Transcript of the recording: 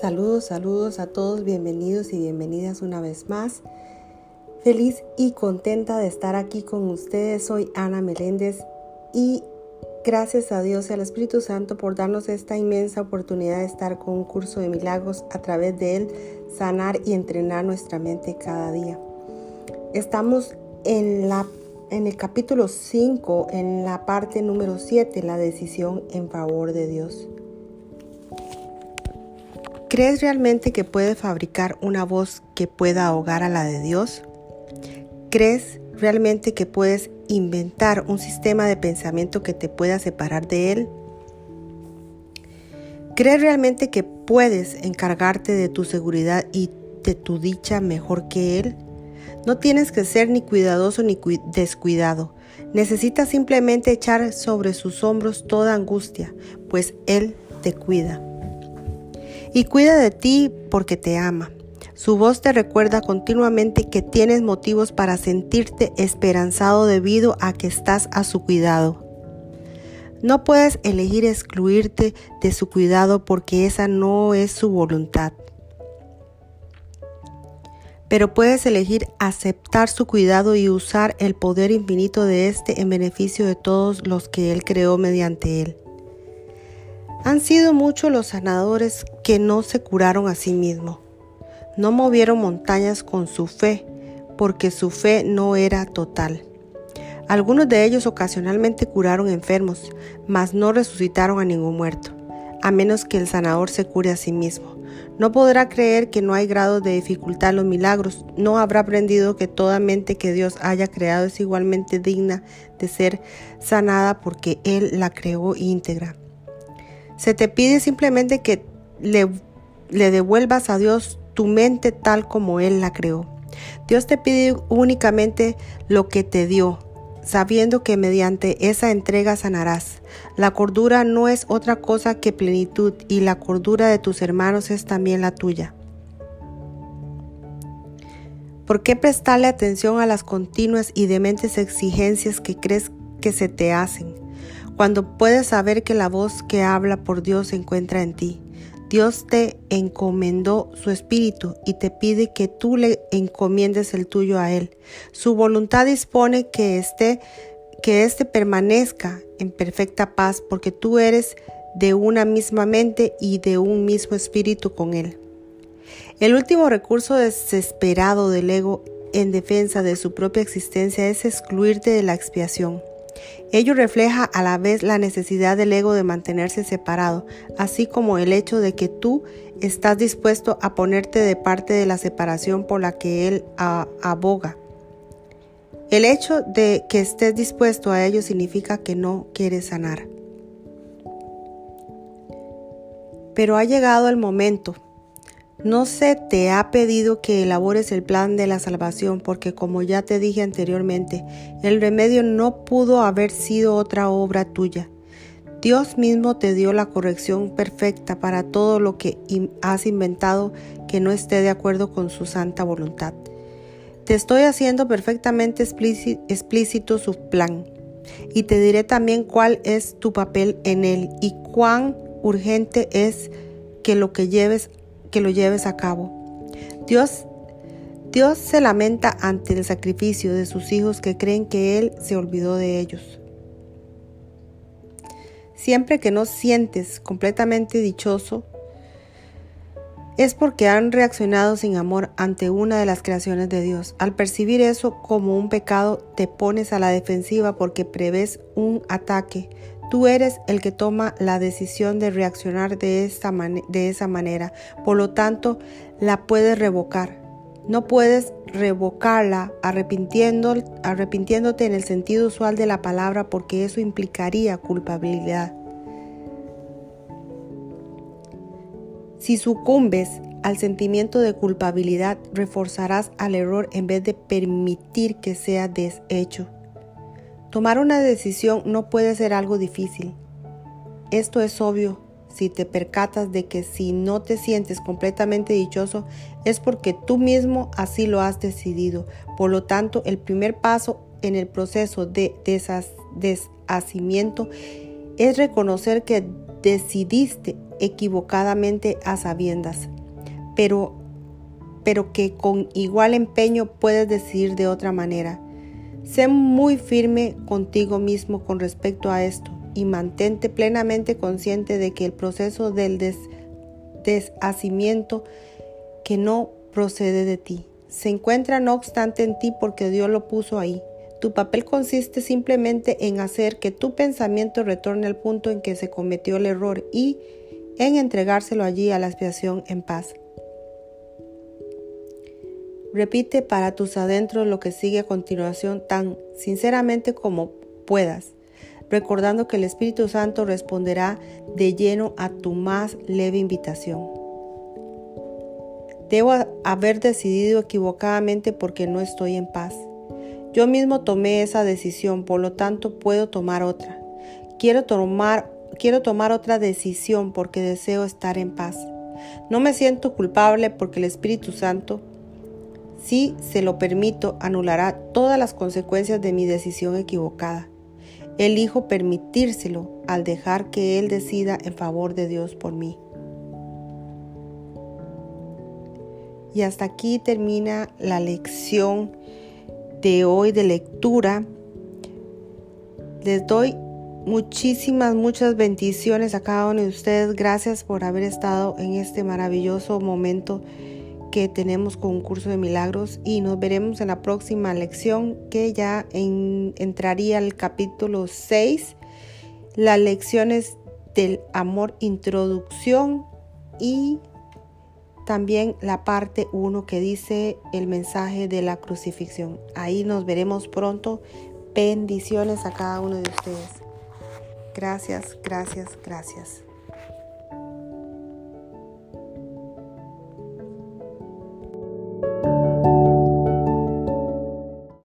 Saludos, saludos a todos, bienvenidos y bienvenidas una vez más. Feliz y contenta de estar aquí con ustedes. Soy Ana Meléndez y gracias a Dios y al Espíritu Santo por darnos esta inmensa oportunidad de estar con un curso de milagros a través de él, sanar y entrenar nuestra mente cada día. Estamos en, la, en el capítulo 5, en la parte número 7, la decisión en favor de Dios. ¿Crees realmente que puedes fabricar una voz que pueda ahogar a la de Dios? ¿Crees realmente que puedes inventar un sistema de pensamiento que te pueda separar de Él? ¿Crees realmente que puedes encargarte de tu seguridad y de tu dicha mejor que Él? No tienes que ser ni cuidadoso ni descuidado. Necesitas simplemente echar sobre sus hombros toda angustia, pues Él te cuida y cuida de ti porque te ama. Su voz te recuerda continuamente que tienes motivos para sentirte esperanzado debido a que estás a su cuidado. No puedes elegir excluirte de su cuidado porque esa no es su voluntad. Pero puedes elegir aceptar su cuidado y usar el poder infinito de éste en beneficio de todos los que Él creó mediante Él. Han sido muchos los sanadores que no se curaron a sí mismos. No movieron montañas con su fe, porque su fe no era total. Algunos de ellos ocasionalmente curaron enfermos, mas no resucitaron a ningún muerto, a menos que el sanador se cure a sí mismo. No podrá creer que no hay grados de dificultad en los milagros, no habrá aprendido que toda mente que Dios haya creado es igualmente digna de ser sanada porque Él la creó íntegra. Se te pide simplemente que le, devuelvas a Dios tu mente tal como Él la creó. Dios te pide únicamente lo que te dio, sabiendo que mediante esa entrega sanarás. La cordura no es otra cosa que plenitud y la cordura de tus hermanos es también la tuya. ¿Por qué prestarle atención a las continuas y dementes exigencias que crees que se te hacen? Cuando puedes saber que la voz que habla por Dios se encuentra en ti. Dios te encomendó su espíritu y te pide que tú le encomiendes el tuyo a Él. Su voluntad dispone que este, éste permanezca en perfecta paz porque tú eres de una misma mente y de un mismo espíritu con Él. El último recurso desesperado del ego en defensa de su propia existencia es excluirte de la expiación. Ello refleja a la vez la necesidad del ego de mantenerse separado, así como el hecho de que tú estás dispuesto a ponerte de parte de la separación por la que él aboga. El hecho de que estés dispuesto a ello significa que no quieres sanar. Pero ha llegado el momento no se te ha pedido que elabores el plan de la salvación porque como ya te dije anteriormente, el remedio no pudo haber sido otra obra tuya. Dios mismo te dio la corrección perfecta para todo lo que has inventado que no esté de acuerdo con su santa voluntad. Te estoy haciendo perfectamente explícito su plan y te diré también cuál es tu papel en él y cuán urgente es que lo que lleves que lo lleves a cabo. Dios, Dios se lamenta ante el sacrificio de sus hijos que creen que Él se olvidó de ellos. Siempre que no sientes completamente dichoso, es porque han reaccionado sin amor ante una de las creaciones de Dios. Al percibir eso como un pecado, te pones a la defensiva porque prevés un ataque Tú eres el que toma la decisión de reaccionar de, esta de esa manera. Por lo tanto, la puedes revocar. No puedes revocarla arrepintiéndote en el sentido usual de la palabra porque eso implicaría culpabilidad. Si sucumbes al sentimiento de culpabilidad, reforzarás al error en vez de permitir que sea deshecho. Tomar una decisión no puede ser algo difícil. Esto es obvio si te percatas de que si no te sientes completamente dichoso es porque tú mismo así lo has decidido. Por lo tanto, el primer paso en el proceso de deshacimiento es reconocer que decidiste equivocadamente a sabiendas, pero, pero que con igual empeño puedes decidir de otra manera. Sé muy firme contigo mismo con respecto a esto y mantente plenamente consciente de que el proceso del deshacimiento que no procede de ti se encuentra no obstante en ti porque Dios lo puso ahí. Tu papel consiste simplemente en hacer que tu pensamiento retorne al punto en que se cometió el error y en entregárselo allí a la expiación en paz. Repite para tus adentros lo que sigue a continuación tan sinceramente como puedas, recordando que el Espíritu Santo responderá de lleno a tu más leve invitación. Debo haber decidido equivocadamente porque no estoy en paz. Yo mismo tomé esa decisión, por lo tanto puedo tomar otra. Quiero tomar, quiero tomar otra decisión porque deseo estar en paz. No me siento culpable porque el Espíritu Santo si se lo permito, anulará todas las consecuencias de mi decisión equivocada. Elijo permitírselo al dejar que Él decida en favor de Dios por mí. Y hasta aquí termina la lección de hoy de lectura. Les doy muchísimas, muchas bendiciones a cada uno de ustedes. Gracias por haber estado en este maravilloso momento que tenemos con un curso de milagros y nos veremos en la próxima lección que ya entraría al capítulo 6, las lecciones del amor introducción y también la parte 1 que dice el mensaje de la crucifixión. Ahí nos veremos pronto. Bendiciones a cada uno de ustedes. Gracias, gracias, gracias.